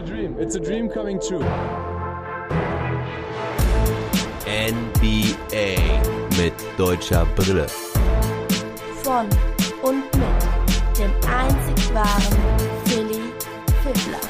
a dream. It's a dream coming true. NBA mit deutscher Brille. Von und mit dem einzig wahren Philly Fiddler.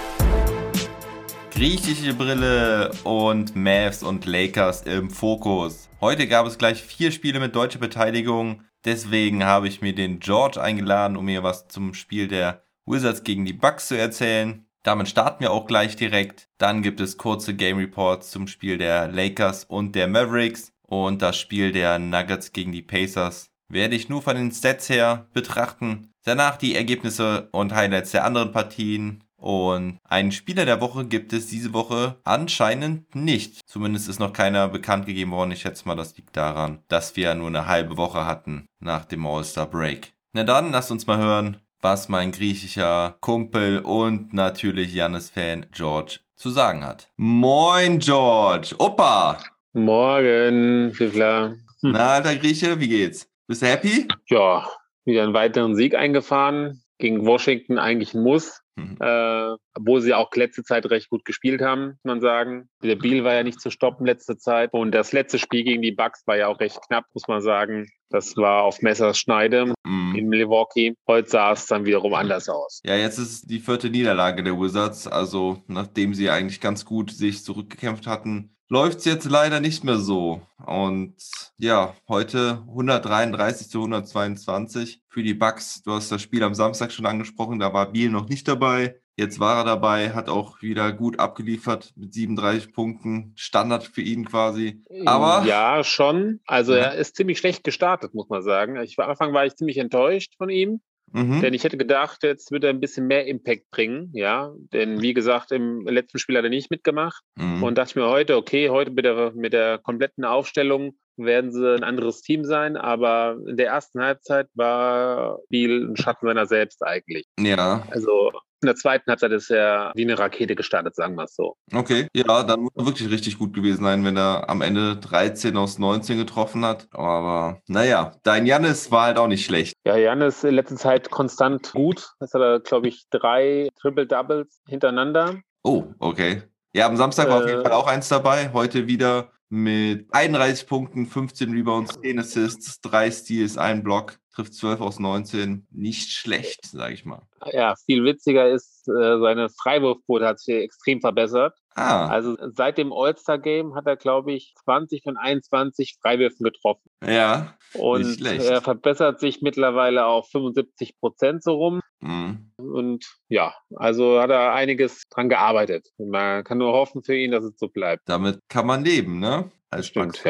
Griechische Brille und Mavs und Lakers im Fokus. Heute gab es gleich vier Spiele mit deutscher Beteiligung. Deswegen habe ich mir den George eingeladen, um mir was zum Spiel der Wizards gegen die Bucks zu erzählen. Damit starten wir auch gleich direkt. Dann gibt es kurze Game Reports zum Spiel der Lakers und der Mavericks und das Spiel der Nuggets gegen die Pacers werde ich nur von den Stats her betrachten. Danach die Ergebnisse und Highlights der anderen Partien. Und einen Spieler der Woche gibt es diese Woche anscheinend nicht. Zumindest ist noch keiner bekannt gegeben worden. Ich schätze mal, das liegt daran, dass wir nur eine halbe Woche hatten nach dem All-Star Break. Na dann, lasst uns mal hören, was mein griechischer Kumpel und natürlich Jannis-Fan George zu sagen hat. Moin, George. Opa. Morgen, Fiffler. Na, alter Grieche, wie geht's? Bist du happy? Ja, wieder einen weiteren Sieg eingefahren. Gegen Washington eigentlich ein Muss. Mhm. Äh, obwohl sie auch letzte Zeit recht gut gespielt haben, muss man sagen. Der Biel war ja nicht zu stoppen letzte Zeit. Und das letzte Spiel gegen die Bucks war ja auch recht knapp, muss man sagen. Das war auf Messers Schneide Mhm. in Milwaukee. Heute sah es dann wiederum anders aus. Ja, jetzt ist die vierte Niederlage der Wizards. Also, nachdem sie eigentlich ganz gut sich zurückgekämpft hatten, läuft's jetzt leider nicht mehr so. Und ja, heute 133 zu 122 für die Bucks. Du hast das Spiel am Samstag schon angesprochen, da war Biel noch nicht dabei. Jetzt war er dabei, hat auch wieder gut abgeliefert mit 37 Punkten. Standard für ihn quasi. Aber Ja, schon. Also Ja. er ist ziemlich schlecht gestartet, muss man sagen. Ich, am Anfang war ich ziemlich enttäuscht von ihm. mhm. Denn ich hätte gedacht, jetzt wird er ein bisschen mehr Impact bringen, ja. Denn wie gesagt, im letzten Spiel hat er nicht mitgemacht. Mhm. Und dachte ich mir heute, okay, heute mit der, mit der kompletten Aufstellung werden sie ein anderes Team sein. Aber in der ersten Halbzeit war Biel ein Schatten seiner selbst eigentlich. ja, Also in der zweiten Halbzeit ist er wie eine Rakete gestartet, sagen wir es so. Okay, ja, dann muss er wirklich richtig gut gewesen sein, wenn er am Ende 13 aus 19 getroffen hat. Aber naja, dein Jannis war halt auch nicht schlecht. Ja, Jan ist in letzter Zeit konstant gut. Jetzt hat er, glaube ich, drei Triple-Doubles hintereinander. Oh, okay. Ja, am Samstag war auf jeden Äh. Fall auch eins dabei. Heute wieder mit 31 Punkten, 15 Rebounds, 10 Assists, 3 Steals, 1 Block, trifft 12 aus 19. Nicht schlecht, sage ich mal. Ja, viel witziger ist, äh, seine Freiwurfquote hat sich extrem verbessert. Ah, Also seit dem All-Star-Game hat er, glaube ich, 20 von 21 Freiwürfen getroffen. ja. Und er verbessert sich mittlerweile auf 75 Prozent so rum. Mhm. Und ja, also hat er einiges dran gearbeitet. Und man kann nur hoffen für ihn, dass es so bleibt. Damit kann man leben, ne? Als Stimmt.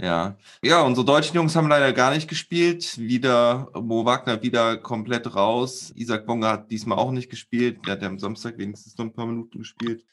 Ja. ja, unsere deutschen Jungs haben leider gar nicht gespielt. Wieder Mo Wagner wieder komplett raus. Isaac Bonga hat diesmal auch nicht gespielt. Der hat ja am Samstag wenigstens noch ein paar Minuten gespielt.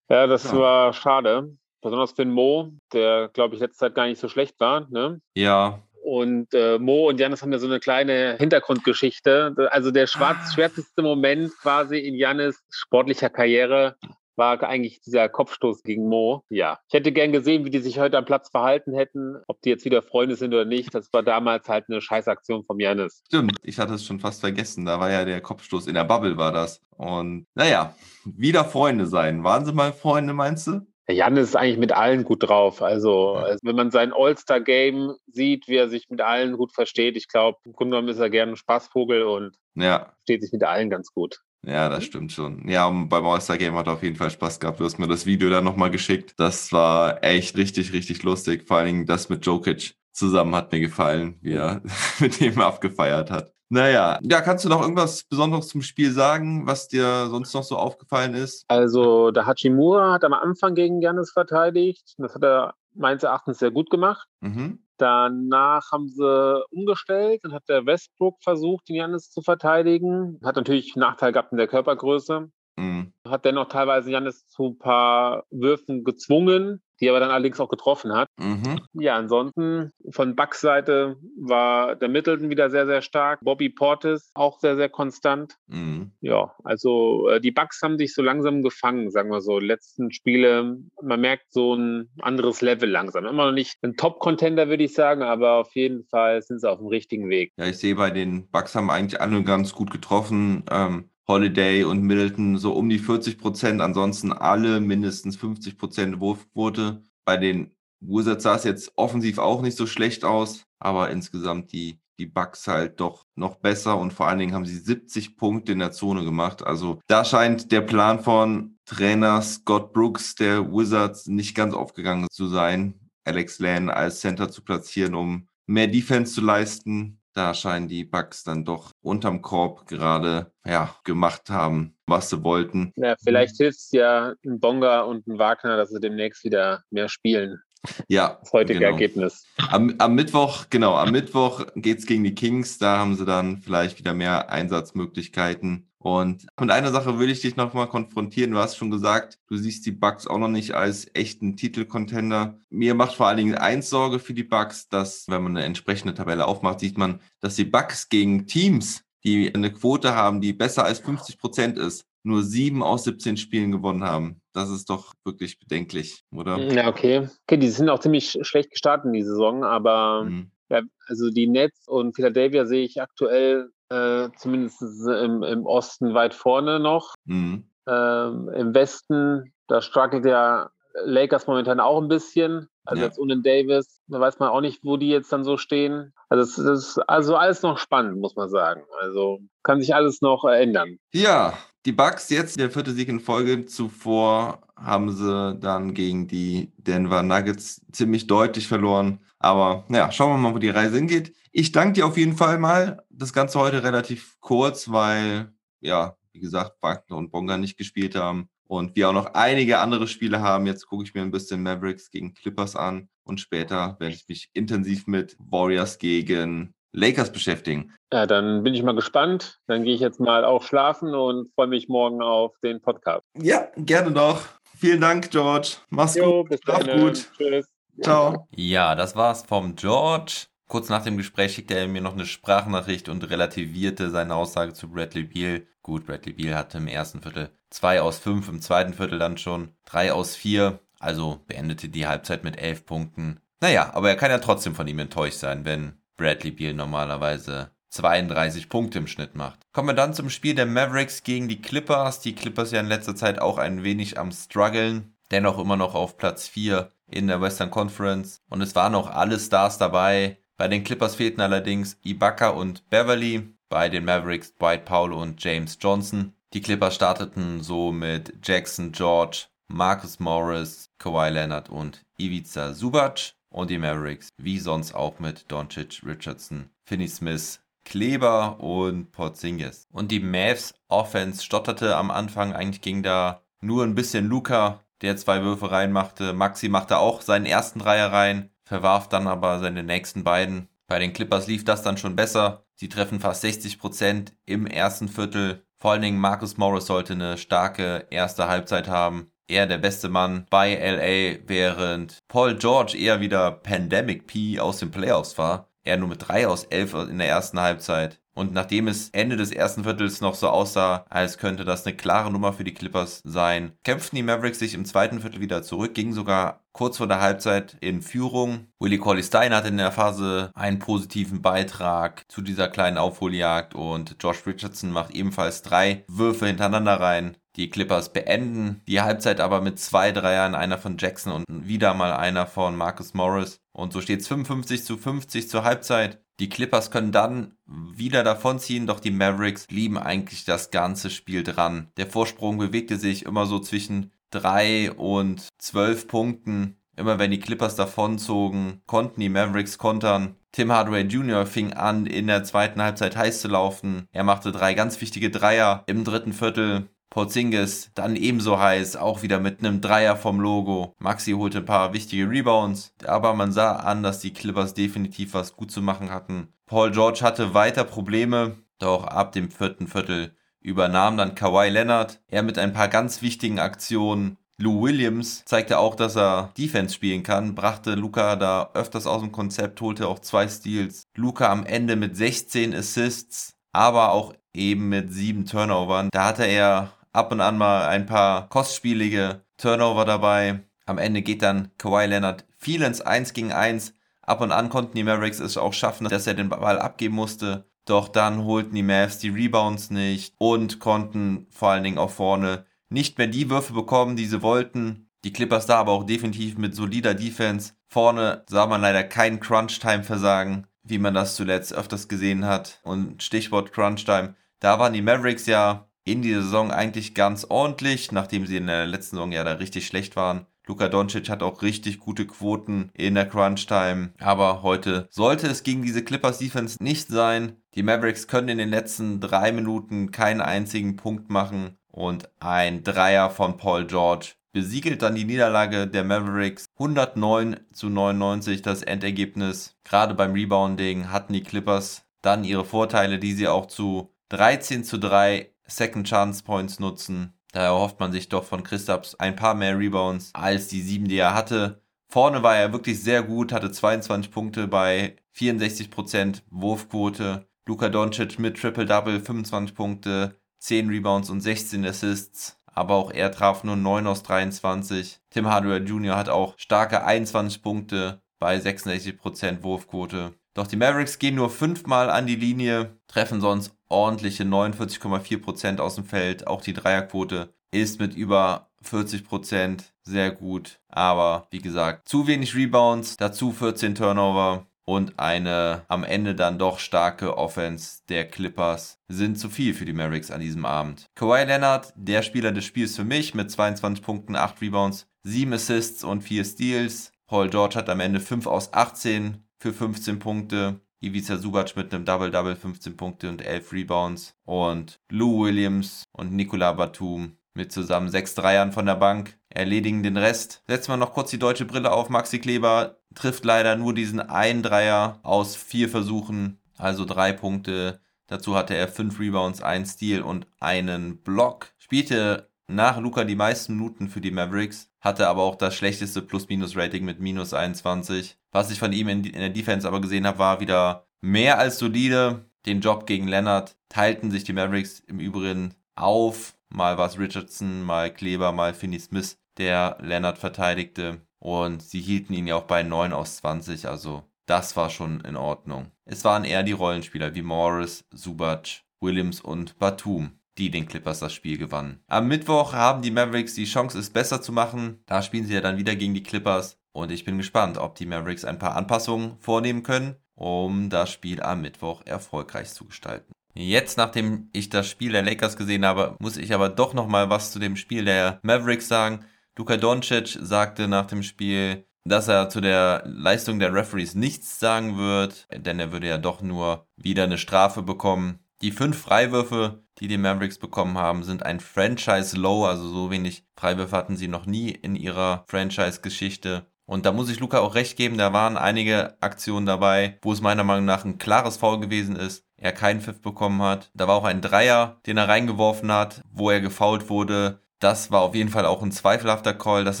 Ja, das Ja. war schade. Besonders für den Mo, der, glaube ich, letzte Zeit gar nicht so schlecht war. Ne? Ja, Und äh, Mo und Janis haben ja so eine kleine Hintergrundgeschichte. Also der schwarz, schwärzeste Moment quasi in Janis sportlicher Karriere war eigentlich dieser Kopfstoß gegen Mo. Ja, ich hätte gern gesehen, wie die sich heute am Platz verhalten hätten, ob die jetzt wieder Freunde sind oder nicht. Das war damals halt eine Scheißaktion vom Janis. stimmt. Ich hatte es schon fast vergessen. Da war ja der Kopfstoß in der Bubble, war das. Und naja, wieder Freunde sein. Waren sie mal Freunde, meinst du? Janis ist eigentlich mit allen gut drauf. Also, also wenn man sein All-Star-Game sieht, wie er sich mit allen gut versteht, ich glaube, im Grunde genommen ist er gerne ein Spaßvogel und Ja, versteht sich mit allen ganz gut. Ja, das stimmt schon. Ja, beim All-Star-Game hat er auf jeden Fall Spaß gehabt. Du hast mir das Video dann nochmal geschickt. Das war echt richtig, richtig lustig. Vor allen Dingen das mit Jokic zusammen hat mir gefallen, wie er mit dem abgefeiert hat. Naja, ja, kannst du noch irgendwas Besonderes zum Spiel sagen, was dir sonst noch so aufgefallen ist? Also der Hachimura hat am Anfang gegen Janis verteidigt. Das hat er meines Erachtens sehr gut gemacht. Mhm. Danach haben sie umgestellt. Dann hat der Westbrook versucht, den Janis zu verteidigen. Hat natürlich einen Nachteil gehabt in der Körpergröße. Mhm. Hat dennoch teilweise Janis zu ein paar Würfen gezwungen, die er aber dann allerdings auch getroffen hat. Mhm. Ja, ansonsten von Bucks Seite war der Middleton wieder sehr, sehr stark. Bobby Portis auch sehr, sehr konstant. Mhm. Ja, also äh, die Bucks haben sich so langsam gefangen, sagen wir so. Letzten Spiele, man merkt so ein anderes Level langsam. Immer noch nicht ein Top-Contender, würde ich sagen, aber auf jeden Fall sind sie auf dem richtigen Weg. Ja, ich sehe bei den Bucks haben eigentlich alle ganz gut getroffen. Ähm, Holiday und Middleton so um die 40 Prozent, ansonsten alle mindestens 50 Prozent Wurfquote. Bei den Wizards sah es jetzt offensiv auch nicht so schlecht aus, aber insgesamt die, die Bucks halt doch noch besser und vor allen Dingen haben sie 70 Punkte in der Zone gemacht. Also da scheint der Plan von Trainer Scott Brooks der Wizards nicht ganz aufgegangen zu sein, Alex Lane als Center zu platzieren, um mehr Defense zu leisten. Da scheinen die Bucks dann doch unterm Korb gerade ja, gemacht haben, was sie wollten. Ja, vielleicht hilft es ja ein Bonga und ein Wagner, dass sie demnächst wieder mehr spielen. Ja. Das heutige genau. Ergebnis. Am, am Mittwoch, genau, am Mittwoch geht's gegen die Kings. Da haben sie dann vielleicht wieder mehr Einsatzmöglichkeiten. Und mit einer Sache würde ich dich nochmal konfrontieren. Du hast schon gesagt, du siehst die Bucks auch noch nicht als echten Titelcontender. Mir macht vor allen Dingen eins Sorge für die Bucks, dass, wenn man eine entsprechende Tabelle aufmacht, sieht man, dass die Bucks gegen Teams, die eine Quote haben, die besser als 50 Prozent ist, nur sieben aus 17 Spielen gewonnen haben. Das ist doch wirklich bedenklich, oder? Ja, okay. Okay, die sind auch ziemlich schlecht gestartet in die Saison, aber Mhm. ja, also die Nets und Philadelphia sehe ich aktuell äh, zumindest im, im Osten weit vorne noch. Mhm. Ähm, Im Westen, da struggelt ja Lakers momentan auch ein bisschen. Also Ja. jetzt ohne Davis, da weiß man auch nicht, wo die jetzt dann so stehen. Also es ist also alles noch spannend, muss man sagen. Also kann sich alles noch äh, ändern. Ja, die Bucks jetzt der vierte Sieg in Folge. Zuvor haben sie dann gegen die Denver Nuggets ziemlich deutlich verloren. Aber naja, schauen wir mal, wo die Reise hingeht. Ich danke dir auf jeden Fall mal. Das Ganze heute relativ kurz, weil, ja, wie gesagt, Wagner und Bonga nicht gespielt haben. Und wir auch noch einige andere Spiele haben. Jetzt gucke ich mir ein bisschen Mavericks gegen Clippers an. Und später werde ich mich intensiv mit Warriors gegen Lakers beschäftigen. Ja, dann bin ich mal gespannt. Dann gehe ich jetzt mal auch schlafen und freue mich morgen auf den Podcast. Ja, gerne doch. Vielen Dank, George. Mach's Jo, gut. bis Schlaf dann. gut. Tschüss. Ciao. Ja, das war's vom George. Kurz nach dem Gespräch schickte er mir noch eine Sprachnachricht und relativierte seine Aussage zu Bradley Beal. Gut, Bradley Beal hatte im ersten Viertel 2 aus 5, im zweiten Viertel dann schon 3 aus 4. Also beendete die Halbzeit mit 11 Punkten. Naja, aber er kann ja trotzdem von ihm enttäuscht sein, wenn Bradley Beal normalerweise 32 Punkte im Schnitt macht. Kommen wir dann zum Spiel der Mavericks gegen die Clippers. Die Clippers ja in letzter Zeit auch ein wenig am struggeln. Dennoch immer noch auf Platz 4 in der Western Conference. Und es waren auch alle Stars dabei. Bei den Clippers fehlten allerdings Ibaka und Beverly. Bei den Mavericks Dwight Powell und James Johnson. Die Clippers starteten so mit Jackson George, Marcus Morris, Kawhi Leonard und Ivica Subac. Und die Mavericks, wie sonst auch mit Doncic, Richardson, Finney Smith, Kleber und Porzingis. Und die Mavs Offense stotterte am Anfang. Eigentlich ging da nur ein bisschen Luca, der zwei Würfe reinmachte. Maxi machte auch seinen ersten Dreier rein, verwarf dann aber seine nächsten beiden. Bei den Clippers lief das dann schon besser. Sie treffen fast 60 Prozent im ersten Viertel. Vor allen Dingen Marcus Morris sollte eine starke erste Halbzeit haben. Er der beste Mann bei LA, während Paul George eher wieder Pandemic P aus den Playoffs war. Er nur mit 3 aus 11 in der ersten Halbzeit. Und nachdem es Ende des ersten Viertels noch so aussah, als könnte das eine klare Nummer für die Clippers sein, kämpften die Mavericks sich im zweiten Viertel wieder zurück, gingen sogar kurz vor der Halbzeit in Führung. Willie Cauley Stein hatte in der Phase einen positiven Beitrag zu dieser kleinen Aufholjagd und Josh Richardson macht ebenfalls drei Würfe hintereinander rein. Die Clippers beenden die Halbzeit aber mit zwei Dreiern, einer von Jackson und wieder mal einer von Marcus Morris. Und so steht es 55 zu 50 zur Halbzeit. Die Clippers können dann wieder davonziehen, doch die Mavericks blieben eigentlich das ganze Spiel dran. Der Vorsprung bewegte sich immer so zwischen 3 und 12 Punkten. Immer wenn die Clippers davonzogen, konnten die Mavericks kontern. Tim Hardaway Jr. fing an, in der zweiten Halbzeit heiß zu laufen. Er machte drei ganz wichtige Dreier im dritten Viertel. Porzingis dann ebenso heiß, auch wieder mit einem Dreier vom Logo. Maxi holte ein paar wichtige Rebounds, aber man sah an, dass die Clippers definitiv was gut zu machen hatten. Paul George hatte weiter Probleme, doch ab dem vierten Viertel übernahm dann Kawhi Leonard. Er mit ein paar ganz wichtigen Aktionen. Lou Williams zeigte auch, dass er Defense spielen kann, brachte Luca da öfters aus dem Konzept, holte auch zwei Steals. Luca am Ende mit 16 Assists, aber auch eben mit sieben Turnovern. Da hatte er ab und an mal ein paar kostspielige Turnover dabei. Am Ende geht dann Kawhi Leonard viel ins 1 gegen 1. Ab und an konnten die Mavericks es auch schaffen, dass er den Ball abgeben musste. Doch dann holten die Mavs die Rebounds nicht und konnten vor allen Dingen auch vorne nicht mehr die Würfe bekommen, die sie wollten. Die Clippers da aber auch definitiv mit solider Defense. Vorne sah man leider keinen Crunch-Time-Versagen, wie man das zuletzt öfters gesehen hat. Und Stichwort Crunch-Time, da waren die Mavericks ja in dieser Saison eigentlich ganz ordentlich, nachdem sie in der letzten Saison ja da richtig schlecht waren. Luka Doncic hat auch richtig gute Quoten in der Crunch-Time. Aber heute sollte es gegen diese Clippers Defense nicht sein. Die Mavericks können in den letzten drei Minuten keinen einzigen Punkt machen. Und ein Dreier von Paul George besiegelt dann die Niederlage der Mavericks. 109 zu 99 das Endergebnis. Gerade beim Rebounding hatten die Clippers dann ihre Vorteile, die sie auch zu 13 zu 3 Second Chance Points nutzen. Da erhofft man sich doch von Christaps ein paar mehr Rebounds als die sieben, die er hatte. Vorne war er wirklich sehr gut, hatte 22 Punkte bei 64% Wurfquote. Luka Doncic mit Triple-Double, 25 Punkte, 10 Rebounds und 16 Assists. Aber auch er traf nur 9 aus 23. Tim Hardaway Jr. hat auch starke 21 Punkte bei 66% Wurfquote. Doch die Mavericks gehen nur fünfmal an die Linie, treffen sonst ordentliche 49,4% aus dem Feld. Auch die Dreierquote ist mit über 40% sehr gut. Aber wie gesagt, zu wenig Rebounds, dazu 14 Turnover und eine am Ende dann doch starke Offense der Clippers sind zu viel für die Mavericks an diesem Abend. Kawhi Leonard, der Spieler des Spiels für mich mit 22 Punkten, 8 Rebounds, 7 Assists und 4 Steals. Paul George hat am Ende 5 aus 18 für 15 Punkte. Ivica Subac mit einem Double-Double, 15 Punkte und 11 Rebounds. Und Lou Williams und Nikola Batum mit zusammen 6 Dreiern von der Bank erledigen den Rest. Setzen wir noch kurz die deutsche Brille auf. Maxi Kleber trifft leider nur diesen einen Dreier aus vier Versuchen, also drei Punkte. Dazu hatte er 5 Rebounds, 1 Steal und einen Block. Spielte nach Luca die meisten Minuten für die Mavericks, hatte aber auch das schlechteste Plus-Minus-Rating mit minus 21. Was ich von ihm in, in der Defense aber gesehen habe, war wieder mehr als solide. Den Job gegen Leonard teilten sich die Mavericks im Übrigen auf. Mal war es Richardson, mal Kleber, mal Finney Smith, der Leonard verteidigte. Und sie hielten ihn ja auch bei 9 aus 20, also das war schon in Ordnung. Es waren eher die Rollenspieler wie Morris, Subac, Williams und Batum die den Clippers das Spiel gewannen. Am Mittwoch haben die Mavericks die Chance, es besser zu machen. Da spielen sie ja dann wieder gegen die Clippers. Und ich bin gespannt, ob die Mavericks ein paar Anpassungen vornehmen können, um das Spiel am Mittwoch erfolgreich zu gestalten. Jetzt, nachdem ich das Spiel der Lakers gesehen habe, muss ich aber doch noch mal was zu dem Spiel der Mavericks sagen. Luka Doncic sagte nach dem Spiel, dass er zu der Leistung der Referees nichts sagen wird, denn er würde ja doch nur wieder eine Strafe bekommen. Die fünf Freiwürfe, die die Mavericks bekommen haben, sind ein Franchise-Low, also so wenig Freiwürfe hatten sie noch nie in ihrer Franchise-Geschichte. Und da muss ich Luca auch recht geben, da waren einige Aktionen dabei, wo es meiner Meinung nach ein klares Foul gewesen ist, er keinen Pfiff bekommen hat. Da war auch ein Dreier, den er reingeworfen hat, wo er gefault wurde. Das war auf jeden Fall auch ein zweifelhafter Call, dass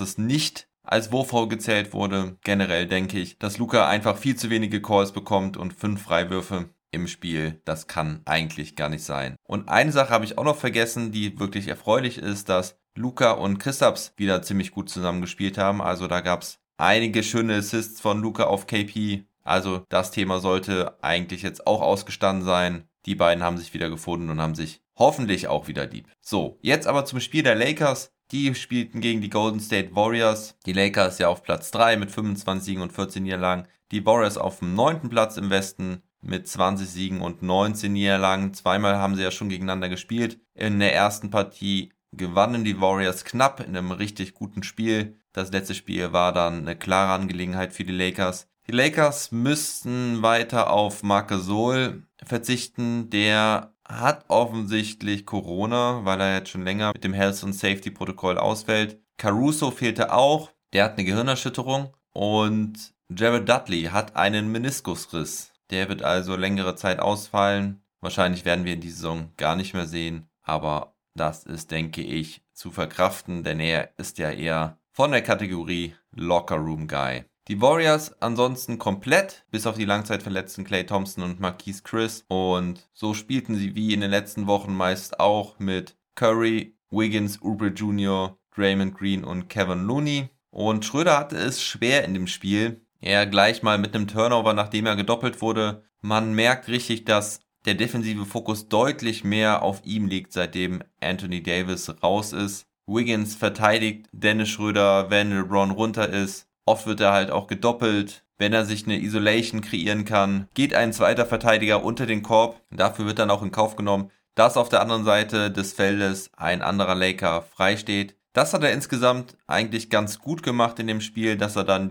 es nicht als Wurffoul gezählt wurde. Generell denke ich, dass Luca einfach viel zu wenige Calls bekommt und fünf Freiwürfe im Spiel. Das kann eigentlich gar nicht sein. Und eine Sache habe ich auch noch vergessen, die wirklich erfreulich ist, dass Luca und Christaps wieder ziemlich gut zusammen gespielt haben. Also da gab es einige schöne Assists von Luca auf KP. Also das Thema sollte eigentlich jetzt auch ausgestanden sein. Die beiden haben sich wieder gefunden und haben sich hoffentlich auch wieder lieb. So, jetzt aber zum Spiel der Lakers. Die spielten gegen die Golden State Warriors. Die Lakers ja auf Platz 3 mit 25 Siegen und 14 Niederlagen. Die Warriors auf dem 9. Platz im Westen mit 20 Siegen und 19 Niederlagen. Zweimal haben sie ja schon gegeneinander gespielt. In der ersten Partie gewannen die Warriors knapp in einem richtig guten Spiel. Das letzte Spiel war dann eine klare Angelegenheit für die Lakers. Die Lakers müssten weiter auf Marc Gasol verzichten. Der hat offensichtlich Corona, weil er jetzt schon länger mit dem Health and Safety Protokoll ausfällt. Caruso fehlte auch. Der hat eine Gehirnerschütterung. Und Jared Dudley hat einen Meniskusriss. Der wird also längere Zeit ausfallen. Wahrscheinlich werden wir in die Saison gar nicht mehr sehen. Aber das ist, denke ich, zu verkraften, denn er ist ja eher von der Kategorie Locker Room Guy. Die Warriors ansonsten komplett, bis auf die Langzeitverletzten Clay Thompson und Marquise Chris. Und so spielten sie wie in den letzten Wochen meist auch mit Curry, Wiggins, Oubre Jr., Draymond Green und Kevin Looney. Und Schröder hatte es schwer in dem Spiel. Er gleich mal mit einem Turnover, nachdem er gedoppelt wurde. Man merkt richtig, dass der defensive Fokus deutlich mehr auf ihm liegt, seitdem Anthony Davis raus ist. Wiggins verteidigt Dennis Schröder, wenn LeBron runter ist. Oft wird er halt auch gedoppelt. Wenn er sich eine Isolation kreieren kann, geht ein zweiter Verteidiger unter den Korb. Dafür wird dann auch in Kauf genommen, dass auf der anderen Seite des Feldes ein anderer Laker frei steht. Das hat er insgesamt eigentlich ganz gut gemacht in dem Spiel, dass er dann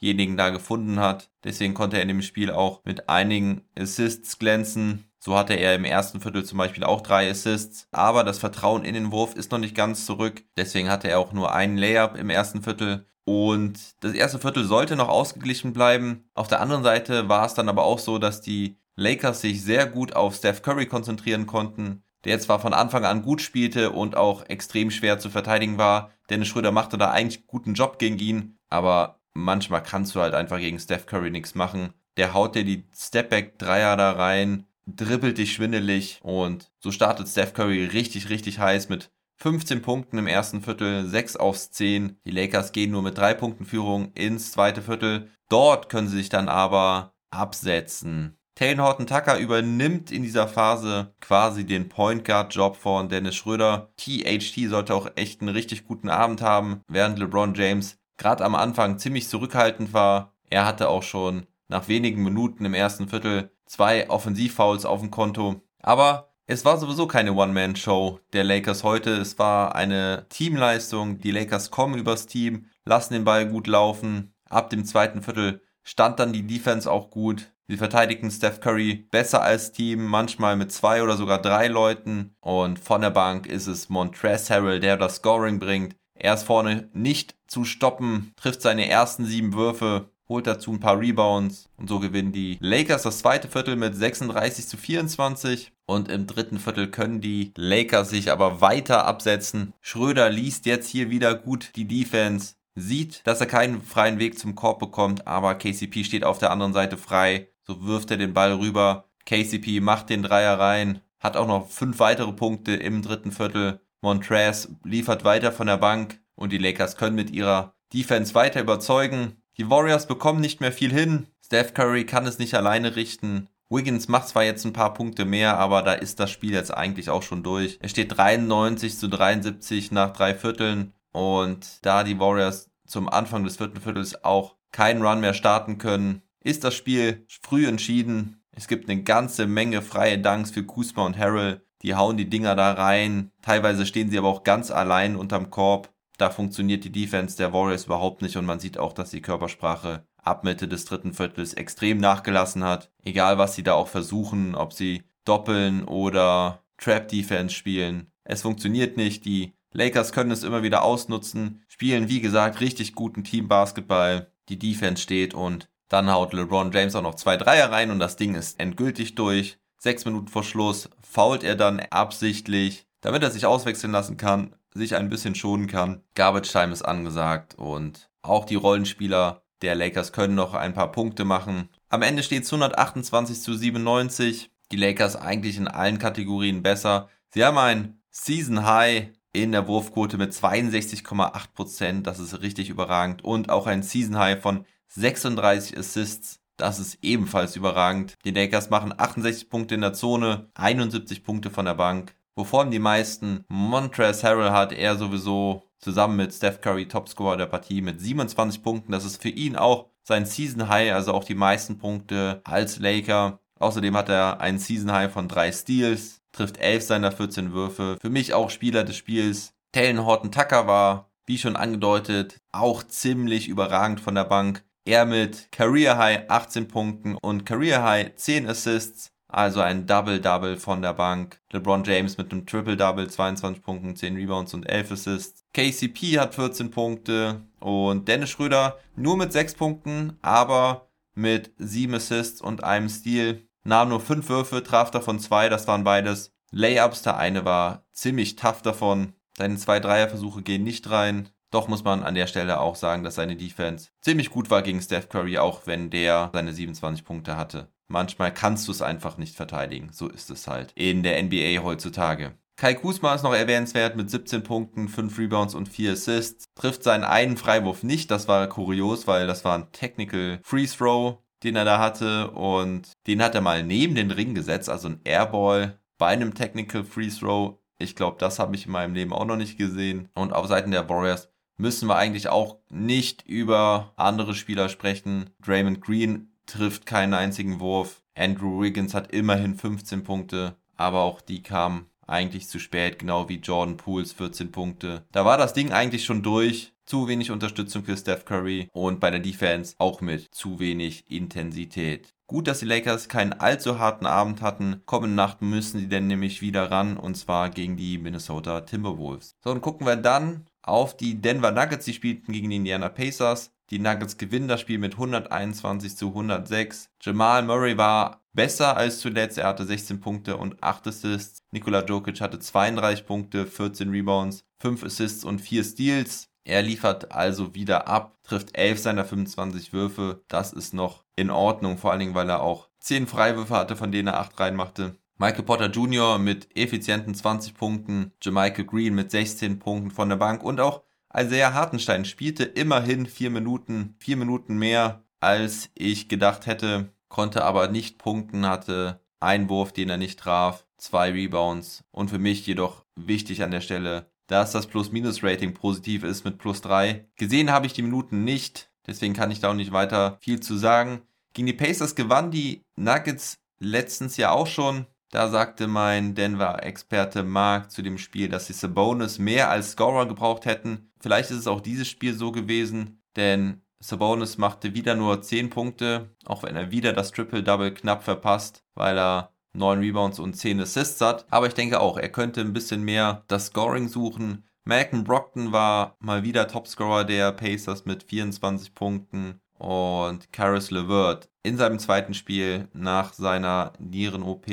diejenigen da gefunden hat. Deswegen konnte er in dem Spiel auch mit einigen Assists glänzen. So hatte er im ersten Viertel zum Beispiel auch drei Assists. Aber das Vertrauen in den Wurf ist noch nicht ganz zurück. Deswegen hatte er auch nur einen Layup im ersten Viertel. Und das erste Viertel sollte noch ausgeglichen bleiben. Auf der anderen Seite war es dann aber auch so, dass die Lakers sich sehr gut auf Steph Curry konzentrieren konnten, der zwar von Anfang an gut spielte und auch extrem schwer zu verteidigen war. Dennis Schröder machte da eigentlich guten Job gegen ihn, aber manchmal kannst du halt einfach gegen Steph Curry nichts machen. Der haut dir die Stepback-Dreier da rein, dribbelt dich schwindelig und so startet Steph Curry richtig, richtig heiß mit 15 Punkten im ersten Viertel, 6 aufs 10. Die Lakers gehen nur mit 3 Punkten Führung ins zweite Viertel. Dort können sie sich dann aber absetzen. Taylor Horton Tucker übernimmt in dieser Phase quasi den Point Guard Job von Dennis Schröder. THT sollte auch echt einen richtig guten Abend haben, während LeBron James gerade am Anfang ziemlich zurückhaltend war. Er hatte auch schon nach wenigen Minuten im ersten Viertel zwei Offensivfouls auf dem Konto. Aber es war sowieso keine One-Man-Show der Lakers heute. Es war eine Teamleistung. Die Lakers kommen übers Team, lassen den Ball gut laufen. Ab dem zweiten Viertel stand dann die Defense auch gut. Sie verteidigten Steph Curry besser als Team, manchmal mit zwei oder sogar drei Leuten. Und von der Bank ist es Montrezl Harrell, der das Scoring bringt. Er ist vorne nicht zu stoppen, trifft seine ersten sieben Würfe, holt dazu ein paar Rebounds und so gewinnen die Lakers das zweite Viertel mit 36 zu 24 und im dritten Viertel können die Lakers sich aber weiter absetzen. Schröder liest jetzt hier wieder gut die Defense, sieht, dass er keinen freien Weg zum Korb bekommt, aber KCP steht auf der anderen Seite frei, so wirft er den Ball rüber. KCP macht den Dreier rein, hat auch noch fünf weitere Punkte im dritten Viertel. Montrez liefert weiter von der Bank und die Lakers können mit ihrer Defense weiter überzeugen. Die Warriors bekommen nicht mehr viel hin. Steph Curry kann es nicht alleine richten. Wiggins macht zwar jetzt ein paar Punkte mehr, aber da ist das Spiel jetzt eigentlich auch schon durch. Es steht 93 zu 73 nach drei Vierteln und da die Warriors zum Anfang des vierten Viertels auch keinen Run mehr starten können, ist das Spiel früh entschieden. Es gibt eine ganze Menge freie Dunks für Kuzma und Harrell. Die hauen die Dinger da rein. Teilweise stehen sie aber auch ganz allein unterm Korb. Da funktioniert die Defense der Warriors überhaupt nicht und man sieht auch, dass die Körpersprache ab Mitte des dritten Viertels extrem nachgelassen hat. Egal, was sie da auch versuchen, ob sie doppeln oder Trap Defense spielen. Es funktioniert nicht. Die Lakers können es immer wieder ausnutzen, spielen wie gesagt richtig guten Team Basketball. Die Defense steht und dann haut LeBron James auch noch zwei Dreier rein und das Ding ist endgültig durch. Sechs Minuten vor Schluss fault er dann absichtlich, damit er sich auswechseln lassen kann sich ein bisschen schonen kann. Garbage Time ist angesagt und auch die Rollenspieler der Lakers können noch ein paar Punkte machen. Am Ende steht es 128 zu 97. Die Lakers eigentlich in allen Kategorien besser. Sie haben ein Season High in der Wurfquote mit 62,8%. Das ist richtig überragend. Und auch ein Season High von 36 Assists. Das ist ebenfalls überragend. Die Lakers machen 68 Punkte in der Zone, 71 Punkte von der Bank. Wovon die meisten Montrezl Harrell hat er sowieso zusammen mit Steph Curry Topscorer der Partie mit 27 Punkten. Das ist für ihn auch sein Season High, also auch die meisten Punkte als Laker. Außerdem hat er einen Season High von drei Steals, trifft 11 seiner 14 Würfe. Für mich auch Spieler des Spiels. Talon Horton Tucker war, wie schon angedeutet, auch ziemlich überragend von der Bank. Er mit Career High 18 Punkten und Career High 10 Assists. Also ein Double-Double von der Bank. LeBron James mit einem Triple-Double, 22 Punkten, 10 Rebounds und 11 Assists. KCP hat 14 Punkte und Dennis Schröder nur mit 6 Punkten, aber mit 7 Assists und einem Steal. Nahm nur 5 Würfe, traf davon 2, das waren beides Layups. Der eine war ziemlich tough davon. Seine zwei Dreierversuche gehen nicht rein. Doch muss man an der Stelle auch sagen, dass seine Defense ziemlich gut war gegen Steph Curry, auch wenn der seine 27 Punkte hatte. Manchmal kannst du es einfach nicht verteidigen. So ist es halt in der NBA heutzutage. Kai Kusma ist noch erwähnenswert mit 17 Punkten, 5 Rebounds und 4 Assists. Trifft seinen einen Freiwurf nicht. Das war kurios, weil das war ein Technical Freeze Throw. den er da hatte. Und den hat er mal neben den Ring gesetzt, also ein Airball bei einem Technical Free Throw. Ich glaube, das habe ich in meinem Leben auch noch nicht gesehen. Und auf Seiten der Warriors müssen wir eigentlich auch nicht über andere Spieler sprechen. Draymond Green trifft keinen einzigen Wurf. Andrew Wiggins hat immerhin 15 Punkte, aber auch die kamen eigentlich zu spät, genau wie Jordan Pools 14 Punkte. Da war das Ding eigentlich schon durch. Zu wenig Unterstützung für Steph Curry und bei der Defense auch mit zu wenig Intensität. Gut, dass die Lakers keinen allzu harten Abend hatten. Kommende Nacht müssen sie denn nämlich wieder ran und zwar gegen die Minnesota Timberwolves. So, und gucken wir dann auf die Denver Nuggets. Die spielten gegen die Indiana Pacers. Die Nuggets gewinnen das Spiel mit 121 zu 106. Jamal Murray war besser als zuletzt. Er hatte 16 Punkte und 8 Assists. Nikola Jokic hatte 32 Punkte, 14 Rebounds, 5 Assists und 4 Steals. Er liefert also wieder ab, trifft 11 seiner 25 Würfe. Das ist noch in Ordnung, vor allen Dingen, weil er auch 10 Freiwürfe hatte, von denen er 8 reinmachte. Michael Potter Jr. mit effizienten 20 Punkten, Jamichael Green mit 16 Punkten von der Bank und auch Isaiah Hartenstein spielte immerhin 4 Minuten, 4 Minuten mehr, als ich gedacht hätte, konnte aber nicht punkten, hatte einen Wurf, den er nicht traf, zwei Rebounds und für mich jedoch wichtig an der Stelle, dass das Plus-Minus-Rating positiv ist mit plus 3. Gesehen habe ich die Minuten nicht, deswegen kann ich da auch nicht weiter viel zu sagen. Gegen die Pacers gewann die Nuggets letztens ja auch schon da sagte mein Denver-Experte Mark zu dem Spiel, dass sie Sabonis mehr als Scorer gebraucht hätten. Vielleicht ist es auch dieses Spiel so gewesen, denn Sabonis machte wieder nur 10 Punkte, auch wenn er wieder das Triple-Double knapp verpasst, weil er 9 Rebounds und 10 Assists hat. Aber ich denke auch, er könnte ein bisschen mehr das Scoring suchen. Malcolm Brockton war mal wieder Topscorer der Pacers mit 24 Punkten und Karis LeVert in seinem zweiten Spiel nach seiner Nieren-OP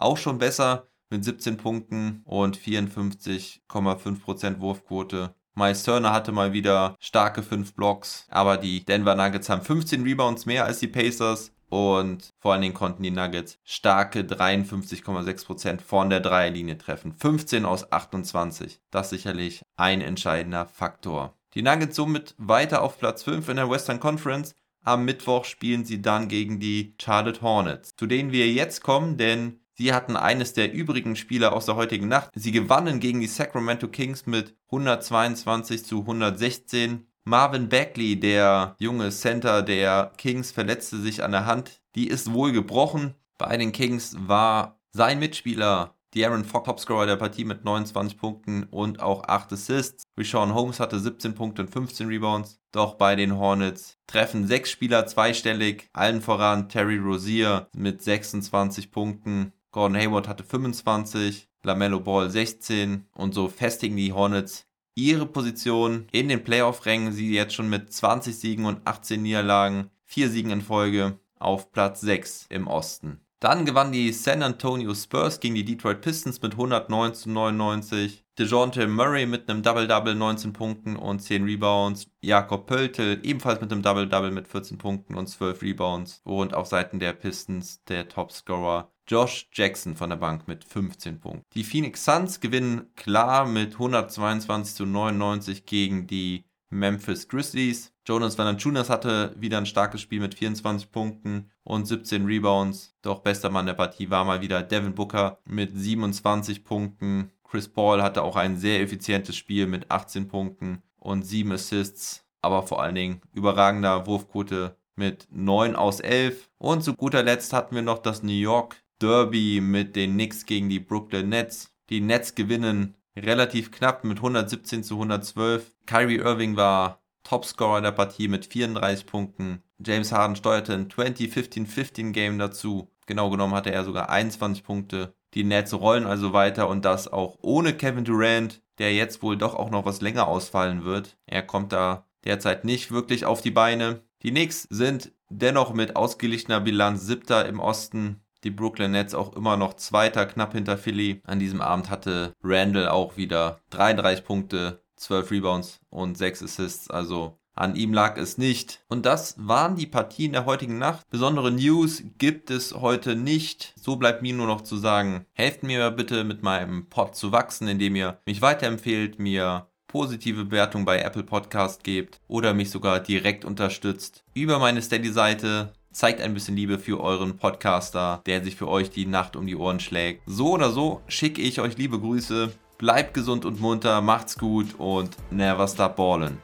auch schon besser mit 17 Punkten und 54,5% Wurfquote. Miles Turner hatte mal wieder starke 5 Blocks, aber die Denver Nuggets haben 15 Rebounds mehr als die Pacers und vor allen Dingen konnten die Nuggets starke 53,6% von der Dreierlinie treffen. 15 aus 28. Das sicherlich ein entscheidender Faktor. Die Nuggets somit weiter auf Platz 5 in der Western Conference. Am Mittwoch spielen sie dann gegen die Charlotte Hornets, zu denen wir jetzt kommen, denn Sie hatten eines der übrigen Spieler aus der heutigen Nacht. Sie gewannen gegen die Sacramento Kings mit 122 zu 116. Marvin Bagley, der junge Center der Kings, verletzte sich an der Hand. Die ist wohl gebrochen. Bei den Kings war sein Mitspieler De'Aaron Fox Topscorer der Partie mit 29 Punkten und auch 8 Assists. Rishon Holmes hatte 17 Punkte und 15 Rebounds. Doch bei den Hornets treffen sechs Spieler zweistellig. Allen voran Terry Rozier mit 26 Punkten. Gordon Hayward hatte 25, LaMelo Ball 16 und so festigen die Hornets ihre Position in den Playoff-Rängen. Sie jetzt schon mit 20 Siegen und 18 Niederlagen, 4 Siegen in Folge auf Platz 6 im Osten. Dann gewann die San Antonio Spurs gegen die Detroit Pistons mit 109 zu 99. DeJounte Murray mit einem Double-Double, 19 Punkten und 10 Rebounds. Jakob Pöltl ebenfalls mit einem Double-Double mit 14 Punkten und 12 Rebounds. Und auf Seiten der Pistons der Topscorer Josh Jackson von der Bank mit 15 Punkten. Die Phoenix Suns gewinnen klar mit 122 zu 99 gegen die Memphis Grizzlies. Jonas Valanciunas hatte wieder ein starkes Spiel mit 24 Punkten und 17 Rebounds. Doch bester Mann der Partie war mal wieder Devin Booker mit 27 Punkten. Chris Paul hatte auch ein sehr effizientes Spiel mit 18 Punkten und 7 Assists, aber vor allen Dingen überragender Wurfquote mit 9 aus 11. Und zu guter Letzt hatten wir noch das New York Derby mit den Knicks gegen die Brooklyn Nets. Die Nets gewinnen relativ knapp mit 117 zu 112. Kyrie Irving war Topscorer der Partie mit 34 Punkten. James Harden steuerte ein 20-15-15 Game dazu. Genau genommen hatte er sogar 21 Punkte. Die Nets rollen also weiter und das auch ohne Kevin Durant, der jetzt wohl doch auch noch was länger ausfallen wird. Er kommt da derzeit nicht wirklich auf die Beine. Die Knicks sind dennoch mit ausgeglichener Bilanz siebter im Osten die Brooklyn Nets auch immer noch Zweiter, knapp hinter Philly. An diesem Abend hatte Randall auch wieder 33 Punkte, 12 Rebounds und 6 Assists. Also an ihm lag es nicht. Und das waren die Partien der heutigen Nacht. Besondere News gibt es heute nicht. So bleibt mir nur noch zu sagen, helft mir bitte mit meinem Pod zu wachsen, indem ihr mich weiterempfehlt, mir positive Bewertung bei Apple Podcast gebt oder mich sogar direkt unterstützt über meine Steady-Seite zeigt ein bisschen Liebe für euren Podcaster, der sich für euch die Nacht um die Ohren schlägt. So oder so schicke ich euch liebe Grüße. Bleibt gesund und munter, macht's gut und never stop ballin'.